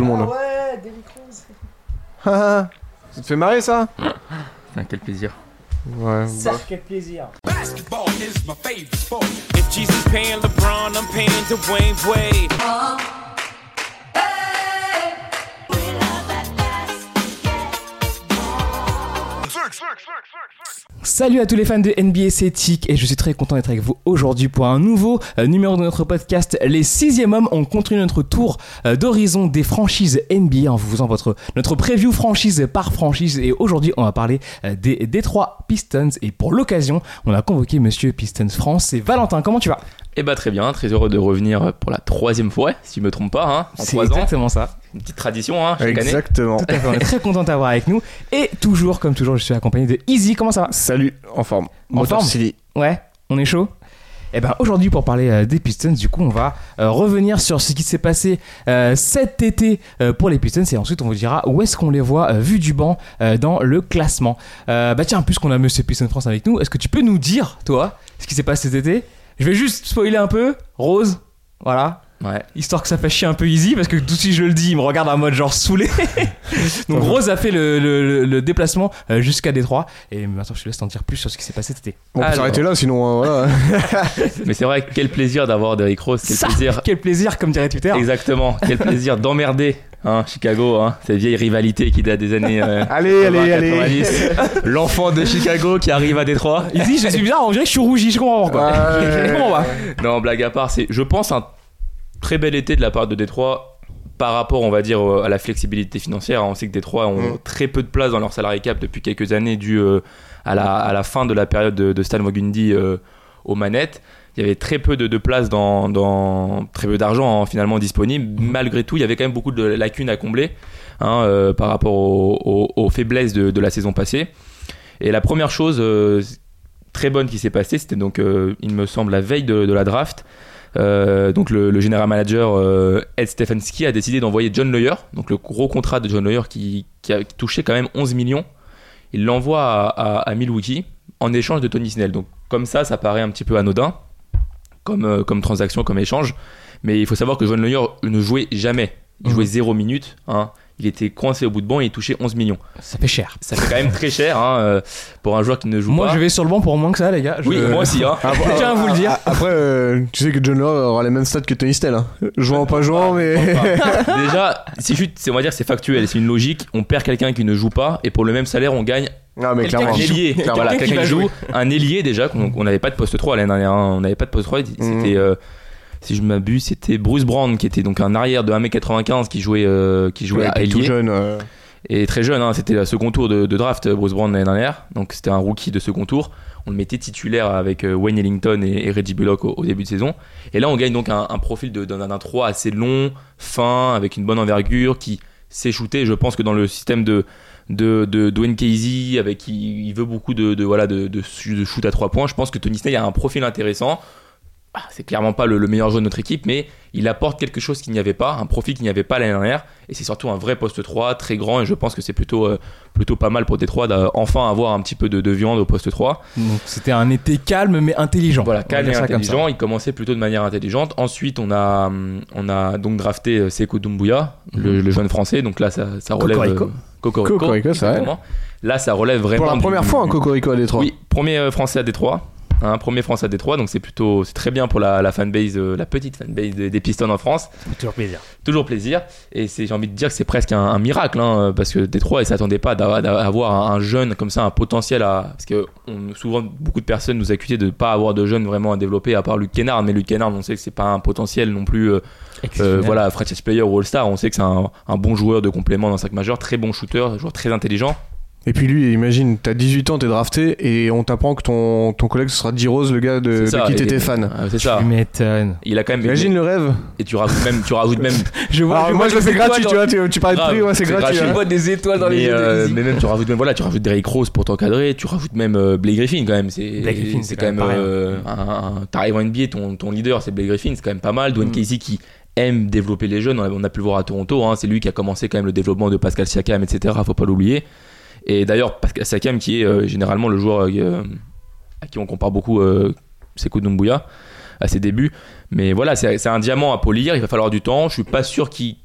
le monde. ouais, Derrick Rose. ça te fait marrer ça? Putain, quel plaisir. Ouais. Ça, quel plaisir. Basketball is my favorite sport. If Jesus paying LeBron, I'm paying Dwayne Wade. Salut à tous les fans de NBA Celtic et je suis très content d'être avec vous aujourd'hui pour un nouveau euh, numéro de notre podcast Les Sixième Hommes. On continue notre tour euh, d'horizon des franchises NBA en vous faisant votre, notre preview franchise par franchise et aujourd'hui on va parler euh, des Detroit Pistons et pour l'occasion on a convoqué Monsieur Pistons France. C'est Valentin, comment tu vas? Eh bah très bien, très heureux de revenir pour la troisième fois, si je me trompe pas, hein, en C'est trois ans. exactement ça. Une petite tradition, hein, chaque année. Exactement. Tout à fait, on est très content de t'avoir avec nous et toujours comme toujours je suis accompagné de Easy. Comment ça va? Salut, en forme. En Motor forme? City. Ouais, on est chaud? Et ben aujourd'hui pour parler euh, des Pistons, du coup on va euh, revenir sur ce qui s'est passé euh, cet été euh, pour les Pistons et ensuite on vous dira où est-ce qu'on les voit euh, vu du banc euh, dans le classement. Euh, bah tiens, puisqu'on a Monsieur Pistons France avec nous, est-ce que tu peux nous dire toi ce qui s'est passé cet été? Je vais juste spoiler un peu. Rose, voilà. Ouais. Histoire que ça fasse chier un peu easy parce que tout si je le dis, il me regarde en mode genre saoulé. Donc Rose a fait le, le- déplacement euh, jusqu'à Détroit et maintenant je te laisse t'en dire plus sur ce qui s'est passé cet été. On peut s'arrêter là, sinon euh, voilà. Mais c'est vrai, quel plaisir d'avoir Derrick Rose, quel Ça, plaisir. Quel plaisir comme dirait Twitter. Exactement, quel plaisir d'emmerder hein, Chicago, hein, cette vieille rivalité qui date des années euh, Allez, allez, 80, allez. 90. L'enfant de Chicago qui arrive à Détroit. Il dit, je suis bizarre, on dirait que je suis rougi, je comprends pas pourquoi. Ouais. Je comprends pas. Non, blague à part, c'est, je pense, un très bel été de la part de Détroit par rapport, on va dire, euh, à la flexibilité financière. On sait que Détroit ont Mm. très peu de place dans leur salarié cap depuis quelques années dû euh, à, la, à la fin de la période de, de Stan euh, aux manettes. Il y avait très peu de, de place dans, dans très peu d'argent hein, finalement disponible. Malgré tout, il y avait quand même beaucoup de lacunes à combler hein, euh, par rapport aux, aux- aux faiblesses de, de la saison passée. Et la première chose très bonne qui s'est passée, c'était donc, il me semble, la veille de la draft. Euh, donc le, le general manager euh, Ed Stefanski a décidé d'envoyer John Lawyer, donc le gros contrat de John Lawyer qui, qui a touché quand même 11 millions. Il l'envoie à, à- à Milwaukee en échange de Tony Snell. Donc comme ça, ça paraît un petit peu anodin comme, euh, comme transaction, comme échange. Mais il faut savoir que John Lawyer ne jouait jamais. Il Mhm. jouait 0 minutes. hein. Il était coincé au bout de banc et il touchait 11 millions. Ça fait cher. Ça fait quand même très cher hein, euh, pour un joueur qui ne joue Moi, pas. je vais sur le banc pour moins que ça, les gars. Je- Oui, moi aussi. Hein. Après, Je tiens à vous le dire. Après, euh, tu sais que John Love aura les mêmes stats que Tony Snell. Hein. Jouant, pas jouant, mais. Déjà, c'est juste, c'est- on va dire, que c'est factuel, c'est une logique. On perd quelqu'un qui ne joue pas et pour le même salaire, on gagne Non, mais Quelqu'un clairement. un qui joue. ailier. Quelqu'un Voilà, quelqu'un qui joue, jouer. un ailier déjà. qu'on on n'avait pas de poste 3 l'année dernière. hein. On n'avait pas de poste 3. C'était, Mhm. euh, si je m'abuse, c'était Bruce Brown qui était donc un arrière de 1m95 qui jouait, euh, qui jouait Ouais, à t'es tout jeune. euh. Et très jeune, hein, c'était le second tour de, de draft, Bruce Brown l'année dernière. Donc c'était un rookie de second tour. On le mettait titulaire avec euh, Wayne Ellington et, et Reggie Bullock au, au début de saison. Et là, on gagne donc un, un profil de- d'un d'un 3 assez long, fin, avec une bonne envergure, qui sait shooter. Je pense que dans le système de, de, de Dwayne Casey, avec qui il veut beaucoup de, de, voilà, de, de, de shoot à 3 points, je pense que Tony Snell a un profil intéressant. Ah, c'est clairement pas le, le meilleur joueur de notre équipe, mais il apporte quelque chose qu'il n'y avait pas, un profil qu'il n'y avait pas l'année dernière, et c'est surtout un vrai poste 3, très grand, et je pense que c'est plutôt, euh, plutôt pas mal pour Détroit d'enfin avoir un petit peu de, de viande au poste 3. Donc, c'était un été calme mais intelligent. Voilà, calme et ça ça. intelligent, il commençait plutôt de manière intelligente. Ensuite, on a, on a donc drafté euh, Sekou Doumbouya, le, le jeune français, donc là, ça, ça relève... Cocorico. euh, Cocorico, Cocorico, c'est vrai. exactement. Là, ça relève vraiment... Pour la du- première fois, un Cocorico à Détroit. oui, premier français à Détroit. Hein, premier français à Détroit, donc c'est plutôt c'est très bien pour la, la fanbase, euh, la petite fanbase des, des Pistons en France. Toujours plaisir. Toujours plaisir. Et c'est j'ai envie de dire que c'est presque un, un miracle, hein, parce que Détroit, ils s'attendaient pas d'avoir d'avoir un, un jeune comme ça, un potentiel à. Parce que on- souvent, beaucoup de personnes nous accusaient de ne pas avoir de jeunes vraiment à développer, à part Luke Kennard. Mais Luke Kennard, on sait que c'est pas un potentiel non plus. euh, euh, voilà, franchise player ou All-Star, on sait que c'est un, un bon joueur de complément dans 5 majeur, très bon shooter, un joueur très intelligent. Et puis lui, imagine, t'as 18 ans, t'es drafté, et on t'apprend que ton, ton collègue ce sera D-Rose, le gars de, C'est de ça, qui t'étais fan. Euh, c'est ça. Tu m'étonnes. Il a quand même. Imagine le rêve. Et tu rajoutes même, tu rajoutes même Je vois, Alors, moi je le fais gratuit, tu vois, tu, tu parlais de prix, ouais, c'est gratuit. hein. Je vois des étoiles dans les mais, yeux de euh, mais même tu rajoutes même voilà tu rajoutes Derrick Rose pour t'encadrer tu rajoutes même euh, Blake Griffin quand même Blake Griffin, c'est quand même, euh, t'arrives en NBA ton, ton leader c'est Blake Griffin c'est quand même pas mal Dwayne Mm. Casey qui aime développer les jeunes on a, on a pu le voir à Toronto hein, c'est lui qui a commencé quand même le développement de Pascal Siakam etc faut pas l'oublier et d'ailleurs Siakam qui est euh, généralement le joueur euh, à qui on compare beaucoup euh, Sekou Doumbouya à ses débuts mais voilà c'est un diamant à polir il va falloir du temps je suis pas sûr qu'il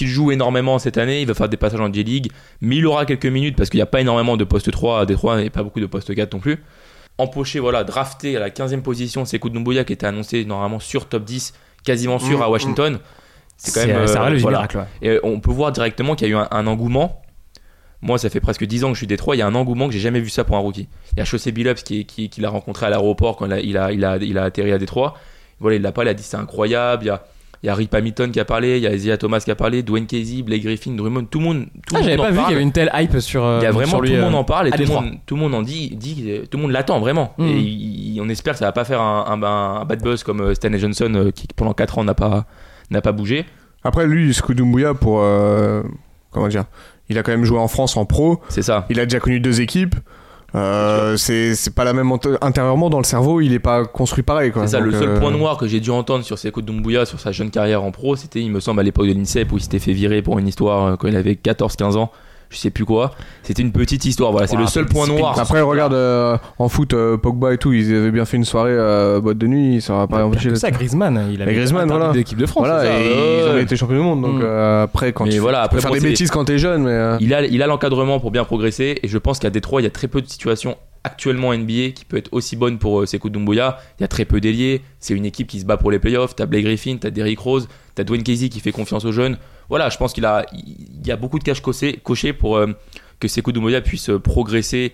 joue énormément cette année, il va faire des passages en J-League, mais il aura quelques minutes parce qu'il n'y a pas énormément de poste 3 à Détroit et pas beaucoup de poste 4 non plus. Empoché, voilà, drafté à la 15e position, c'est Doumbouya qui était annoncé normalement sur top 10, quasiment sûr Mm, à Washington. C'est quand même. ça euh, voilà. miracle. ouais. Et on peut voir directement qu'il y a eu un, un engouement. Moi, ça fait presque 10 ans que je suis Détroit. Il y a un engouement que j'ai jamais vu ça pour un rookie. Il y a Chaussé Billups qui, qui, qui l'a rencontré à l'aéroport quand il a, il, a, il, a, il a atterri à Détroit. Voilà, il l'a pas, il a dit c'est incroyable. Il y a, il y a Rip Hamilton qui a parlé, il y a Isaiah Thomas qui a parlé, Dwayne Casey, Blake Griffin, Drummond, tout le monde. Tout Ah, j'avais pas vu qu'il y avait une telle hype sur. euh, Il y a vraiment sur lui, tout le euh, monde en parle et tout le, monde, tout le monde en dit, dit tout le monde l'attend vraiment. Mhm. Et il- il- on espère que ça va pas faire un, un- un bad buzz comme euh, Stanley Johnson euh, qui pendant 4 ans n'a pas, n'a pas bougé. Après, lui, Skudumbuya, pour. euh, comment dire Il a quand même joué en France en pro. C'est ça. Il a déjà connu deux équipes. Euh, c'est pas la même intérieurement dans le cerveau il est pas construit pareil C'est ça, le seul euh, point noir que j'ai dû entendre sur Sekou Doumbouya, sur sa jeune carrière en pro, c'était, il me semble, à l'époque de l'INSEP où il s'était fait virer pour une histoire euh, quand il avait 14-15 ans, je sais plus quoi. C'était une petite histoire, voilà, c'est le seul point noir. après regarde euh, en foot euh, Pogba et tout ils avaient bien fait une soirée euh, boîte de nuit ça va pas empêché C'est ça, Griezmann, il avait Griezmann, été voilà. d'équipe de France. voilà et ils ont ouais. été champions du monde donc Mm. euh, après quand Mais tu, voilà, tu après, peux faire bon, des bêtises quand t'es jeune mais euh, Il a, il a l'encadrement pour bien progresser et je pense qu'à Détroit, il y a très peu de situations actuellement NBA qui peut être aussi bonne pour euh, Sekou Doumbouya. Il y a très peu d'ailiers, c'est une équipe qui se bat pour les playoffs. T'as Blake Griffin, t'as Derrick Rose, t'as Dwayne Casey qui fait confiance aux jeunes. Voilà, je pense qu'il a, il y a beaucoup de caches cochées pour euh, que Sekou Doumbouya puisse euh, progresser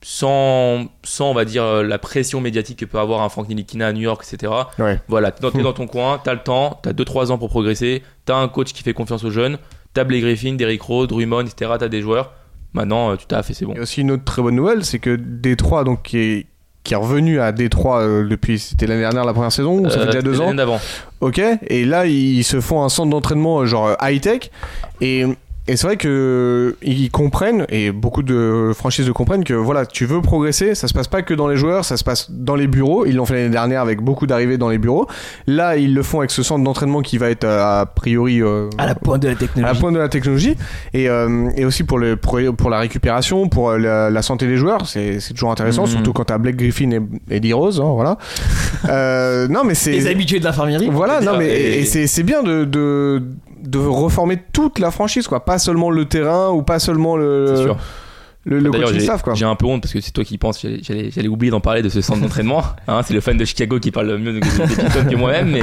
sans, sans, on va dire, la pression médiatique que peut avoir un Frank Nilikina à New York, etc. ouais Voilà, t'es dans, t'es dans ton coin, t'as le temps, t'as 2-3 ans pour progresser, t'as un coach qui fait confiance aux jeunes, t'as Blake Griffin, Derrick Rose, Drummond, etc. T'as des joueurs. Maintenant, euh, tu t'as fait, c'est bon. Il y a aussi une autre très bonne nouvelle, c'est que Détroit, donc qui est, qui est revenu à Détroit euh, depuis, c'était l'année dernière la première saison, ou ça Euh, fait déjà deux c'était ans. d'avant. Ok, et là ils se font un centre d'entraînement euh, genre high tech, et, et c'est vrai que ils comprennent et beaucoup de franchises le comprennent que voilà, tu veux progresser, ça se passe pas que dans les joueurs, ça se passe dans les bureaux. Ils l'ont fait l'année dernière avec beaucoup d'arrivées dans les bureaux. Là ils le font avec ce centre d'entraînement qui va être euh, a priori euh, À la pointe de la à la technologie. pointe de la technologie et, euh, et aussi pour, le, pour, pour la récupération, pour euh, la, la santé des joueurs, c'est c'est toujours intéressant, Mhm. surtout quand t'as Blake Griffin et, et Lee Rose, hein, voilà. euh, non mais c'est Les habitués de l'infirmerie. voilà, non mais Et- et, et c'est c'est bien de, de de reformer toute la franchise quoi, pas seulement le terrain ou pas seulement le C'est sûr. le, coaching staff quoi. j'ai un peu honte parce que c'est toi qui penses, j'allais- oublier d'en parler de ce centre d'entraînement. Hein, c'est le fan de Chicago qui parle le mieux de- Pistons que moi-même. Mais,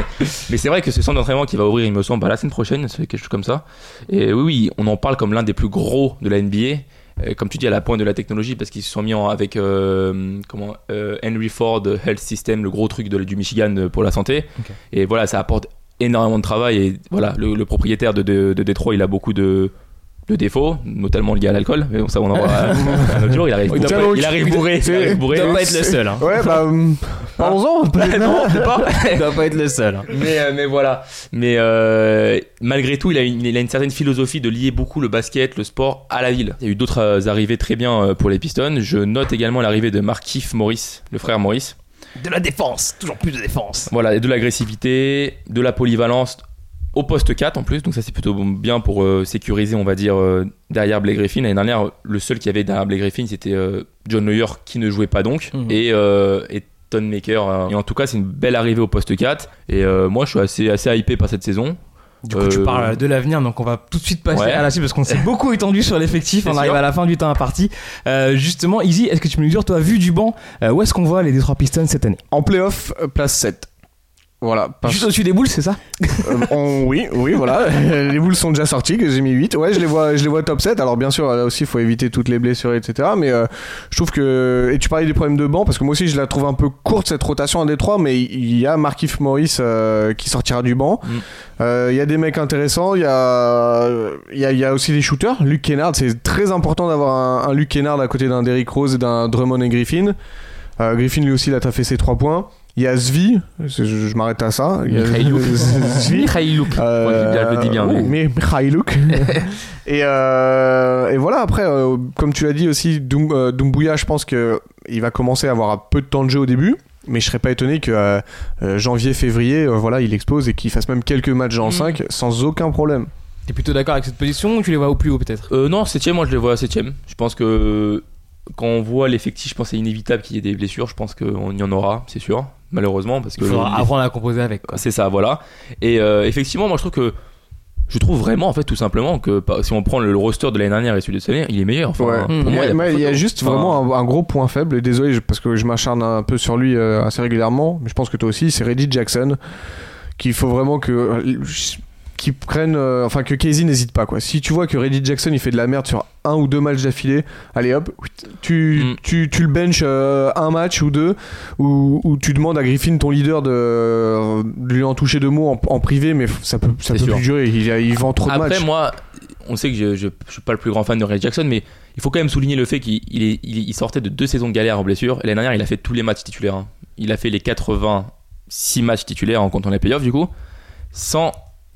mais c'est vrai que ce centre d'entraînement qui va ouvrir, il me semble, bah, la semaine prochaine, c'est quelque chose comme ça. Et oui, oui, on en parle comme l'un des plus gros de la NBA. Euh, Comme tu dis, à la pointe de la technologie, parce qu'ils se sont mis en- avec euh, comment, euh, Henry Ford Health System, le gros truc de- du Michigan pour la santé. Et voilà, ça apporte énormément de travail. Et voilà, le, le propriétaire de, de, de Détroit, il a beaucoup de, de défauts, notamment liés à l'alcool. Mais bon, ça, on en voit un autre jour. Il arrive, Il bourré, pas- il arrive bourré. Il arrive bourré. Il doit pas être le seul. hein. Ouais bah parlons-en. peut-être, non pas. Il doit pas être le seul. hein. mais, euh, mais voilà. Mais euh, malgré tout, il a, une, il a une certaine philosophie de lier beaucoup le basket, le sport à la ville. Il y a eu d'autres euh, arrivées très bien pour les Pistons. Je note également l'arrivée de Markif Morris, le frère Morris. De la défense, toujours plus de défense. Voilà, et de l'agressivité, de la polyvalence au poste 4 en plus, donc ça c'est plutôt bien pour euh, sécuriser, on va dire, euh, derrière Blake Griffin. L'année dernière, le seul qui avait derrière Blake Griffin, c'était euh, John Lawyer qui ne jouait pas donc, Mhm. et, et Ton Maker. euh, et en tout cas, c'est une belle arrivée au poste 4, et moi je suis assez, assez hypé par cette saison. Du coup, tu Euh, parles de l'avenir, donc on va tout de suite passer Ouais. à la suite parce qu'on s'est beaucoup étendu sur l'effectif. On arrive sûr. à la fin du temps imparti. Euh, justement, Easy, est-ce que tu peux nous dire, toi, vu du banc, euh, où est-ce qu'on voit les Detroit Pistons cette année? En playoff euh, place 7. Voilà, parce- Juste au-dessus des boules, c'est ça? Euh, on- oui, oui, voilà. les boules sont déjà sorties, que j'ai mis 8. Ouais, je les vois, je les vois top 7. Alors, bien sûr, là aussi, il faut éviter toutes les blessures, etc. Mais euh, je trouve que. Et tu parlais des problèmes de banc, parce que moi aussi, je la trouve un peu courte, cette rotation à Détroit. Mais il y a Markif Morris euh, qui sortira du banc. Mm. Euh, Il y a des mecs intéressants. Il y a, il y, a, il y a aussi des shooters. Luke Kennard, c'est très important d'avoir un, un Luke Kennard à côté d'un Derrick Rose et d'un Drummond et Griffin. Euh, Griffin, lui aussi, il a taffé ses 3 points. Il y a Zvi, je, je m'arrête à ça. Il y a Mikhailuk. Zvi. Mikhailuk. Euh, je le dis bien. oui, mais- Mikhailuk. et, euh, et voilà, après, euh, comme tu l'as dit aussi, Doum, euh, Doumbouya, je pense que il va commencer à avoir un peu de temps de jeu au début. Mais je serais pas étonné que janvier, février, euh, voilà, il explose et qu'il fasse même quelques matchs en Mm. 5 sans aucun problème. T'es plutôt d'accord avec cette position ou tu les vois au plus haut peut-être? Euh, non, 7 moi je les vois à 7 Je pense que quand on voit l'effectif, je pense que c'est inévitable qu'il y ait des blessures. Je pense qu'il y en aura, c'est sûr, malheureusement. Parce que Il faudra les- apprendre à composer avec. Quoi. C'est ça, voilà. Et euh, effectivement, moi je trouve que je trouve vraiment en fait tout simplement que bah, si on prend le roster de l'année dernière et celui de cette année, il est meilleur. Enfin, Ouais. pour moi, Mais- il y a, mais pas il y a photo. juste Enfin, vraiment un, un gros point faible, et désolé je- parce que je m'acharne un peu sur lui euh, assez régulièrement, mais je pense que toi aussi, c'est Reggie Jackson, qu'il faut vraiment que. Qui prennent. euh, enfin, que Casey n'hésite pas, quoi. Si tu vois que Reggie Jackson il fait de la merde sur un ou deux matchs d'affilée, allez hop, tu, Mm. tu, tu le benches euh, un match ou deux, ou, ou tu demandes à Griffin, ton leader, de, de lui en toucher deux mots en, en privé, mais ça peut, ça peut sûr. plus durer, il, il vend trop de Après, matchs. moi, on sait que je, je, je suis pas le plus grand fan de Ray Jackson, mais il faut quand même souligner le fait qu'il il sortait de deux saisons de galère en blessure. L'année dernière, il a fait tous les matchs titulaires. hein. Il a fait les 86 matchs titulaires en comptant les playoffs, du coup, sans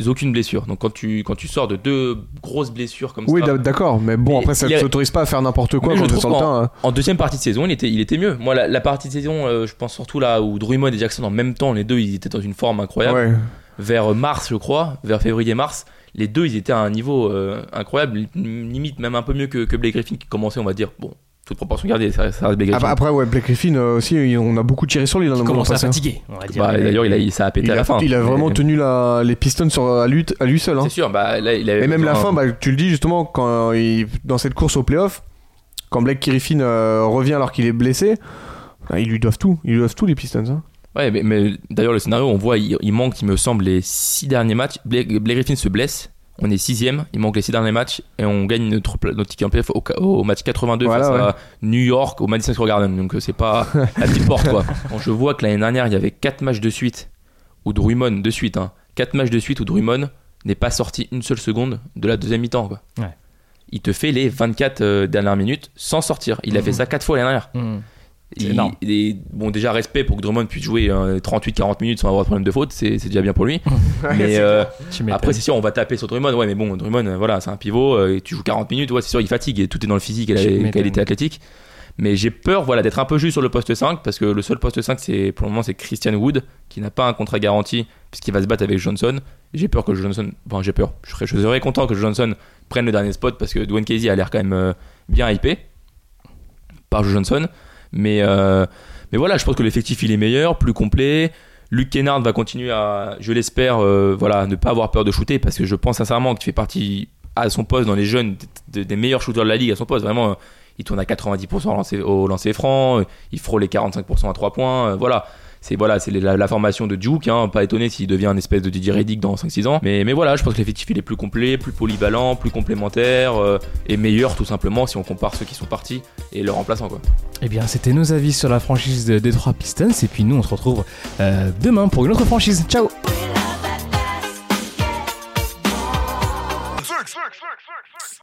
aucune blessure. Donc quand tu, quand tu sors de deux grosses blessures comme Oui, ça, d'a- d'accord, mais bon, après, ça ne t'autorise pas à faire n'importe quoi terrain. hein. en deuxième partie de saison, il était, il était mieux. Moi, la, la partie de saison, euh, je pense surtout là où Drummond et Jackson en même temps, les deux, ils étaient dans une forme incroyable. Ouais. vers mars, je crois, vers février-mars, les deux, ils étaient à un niveau euh, incroyable, limite même un peu mieux que, que Blake Griffin qui commençait, on va dire, bon, toute proportion gardée, ça, ça reste Blake Ah Griffin. bah après, ouais, Blake Griffin euh, aussi, on a beaucoup tiré sur lui dans le Il moment commence à hein. fatiguer, on va dire. Bah, D'ailleurs, il a, il- ça a pété Il à a, la fin. il a vraiment tenu la- les Pistons sur, à, lui, à lui seul. hein. C'est sûr, bah, là, il avait Et même la fin, bah, tu le dis justement, quand il, dans cette course au playoff, quand Blake Griffin euh, revient alors qu'il est blessé, bah, ils lui doivent tout. Ils lui doivent tout, les Pistons. hein. Ouais, mais, mais d'ailleurs, le scénario, on voit, il, il manque, il me semble, les six derniers matchs. Blake, Blake Griffin se blesse. On est sixième, il manque les six derniers matchs et on gagne notre, notre ticket en playoff au, au match 82 Voilà, face ouais. à New York au Madison Square Garden. Donc euh, c'est pas la petite porte quoi. Quand je vois que l'année dernière il y avait quatre matchs de suite où Drummond de suite, hein, quatre matchs de suite où Drummond n'est pas sorti une seule seconde de la deuxième mi-temps quoi. Ouais. Il te fait les 24 euh, dernières minutes sans sortir. Il a fait ça quatre fois l'année dernière. Mm. Il- énorme. il est- bon, déjà, respect pour que Drummond puisse jouer 38-40 minutes sans avoir de problème de faute, c'est c'est déjà bien pour lui. mais euh, après, c'est sûr, on va taper sur Drummond. Ouais, mais bon, Drummond, voilà, c'est un pivot, euh, et tu joues 40 minutes, ouais, c'est sûr, il fatigue et tout est dans le physique et la qualité athlétique. Mais j'ai peur voilà, d'être un peu juste sur le poste 5 parce que le seul poste 5, c'est, pour le moment, c'est Christian Wood qui n'a pas un contrat garanti puisqu'il va se battre avec Johnson. J'ai peur que Johnson. Enfin, j'ai peur. Je serais, je serais content que Johnson prenne le dernier spot parce que Dwayne Casey a l'air quand même euh, bien hypé par Johnson. Mais, euh, mais voilà, je pense que l'effectif il est meilleur, plus complet. Luke Kennard va continuer à, je l'espère, euh, voilà, ne pas avoir peur de shooter parce que je pense sincèrement qu'il fait partie à son poste dans les jeunes des, meilleurs shooters de la ligue à son poste. Vraiment, euh, il tourne à 90% au lancer, franc, il frôle les 45% à 3 points. voilà. C'est voilà, c'est la, formation de Duke, hein, pas étonné s'il devient une espèce de Didier Reddick dans 5-6 ans. Mais, mais voilà, je pense que l'effectif est plus complet, plus polyvalent, plus complémentaire euh, et meilleur tout simplement si on compare ceux qui sont partis et leurs remplaçants quoi. Eh bien, c'était nos avis sur la franchise de Detroit Pistons. Et puis nous, on se retrouve euh, demain pour une autre franchise. Ciao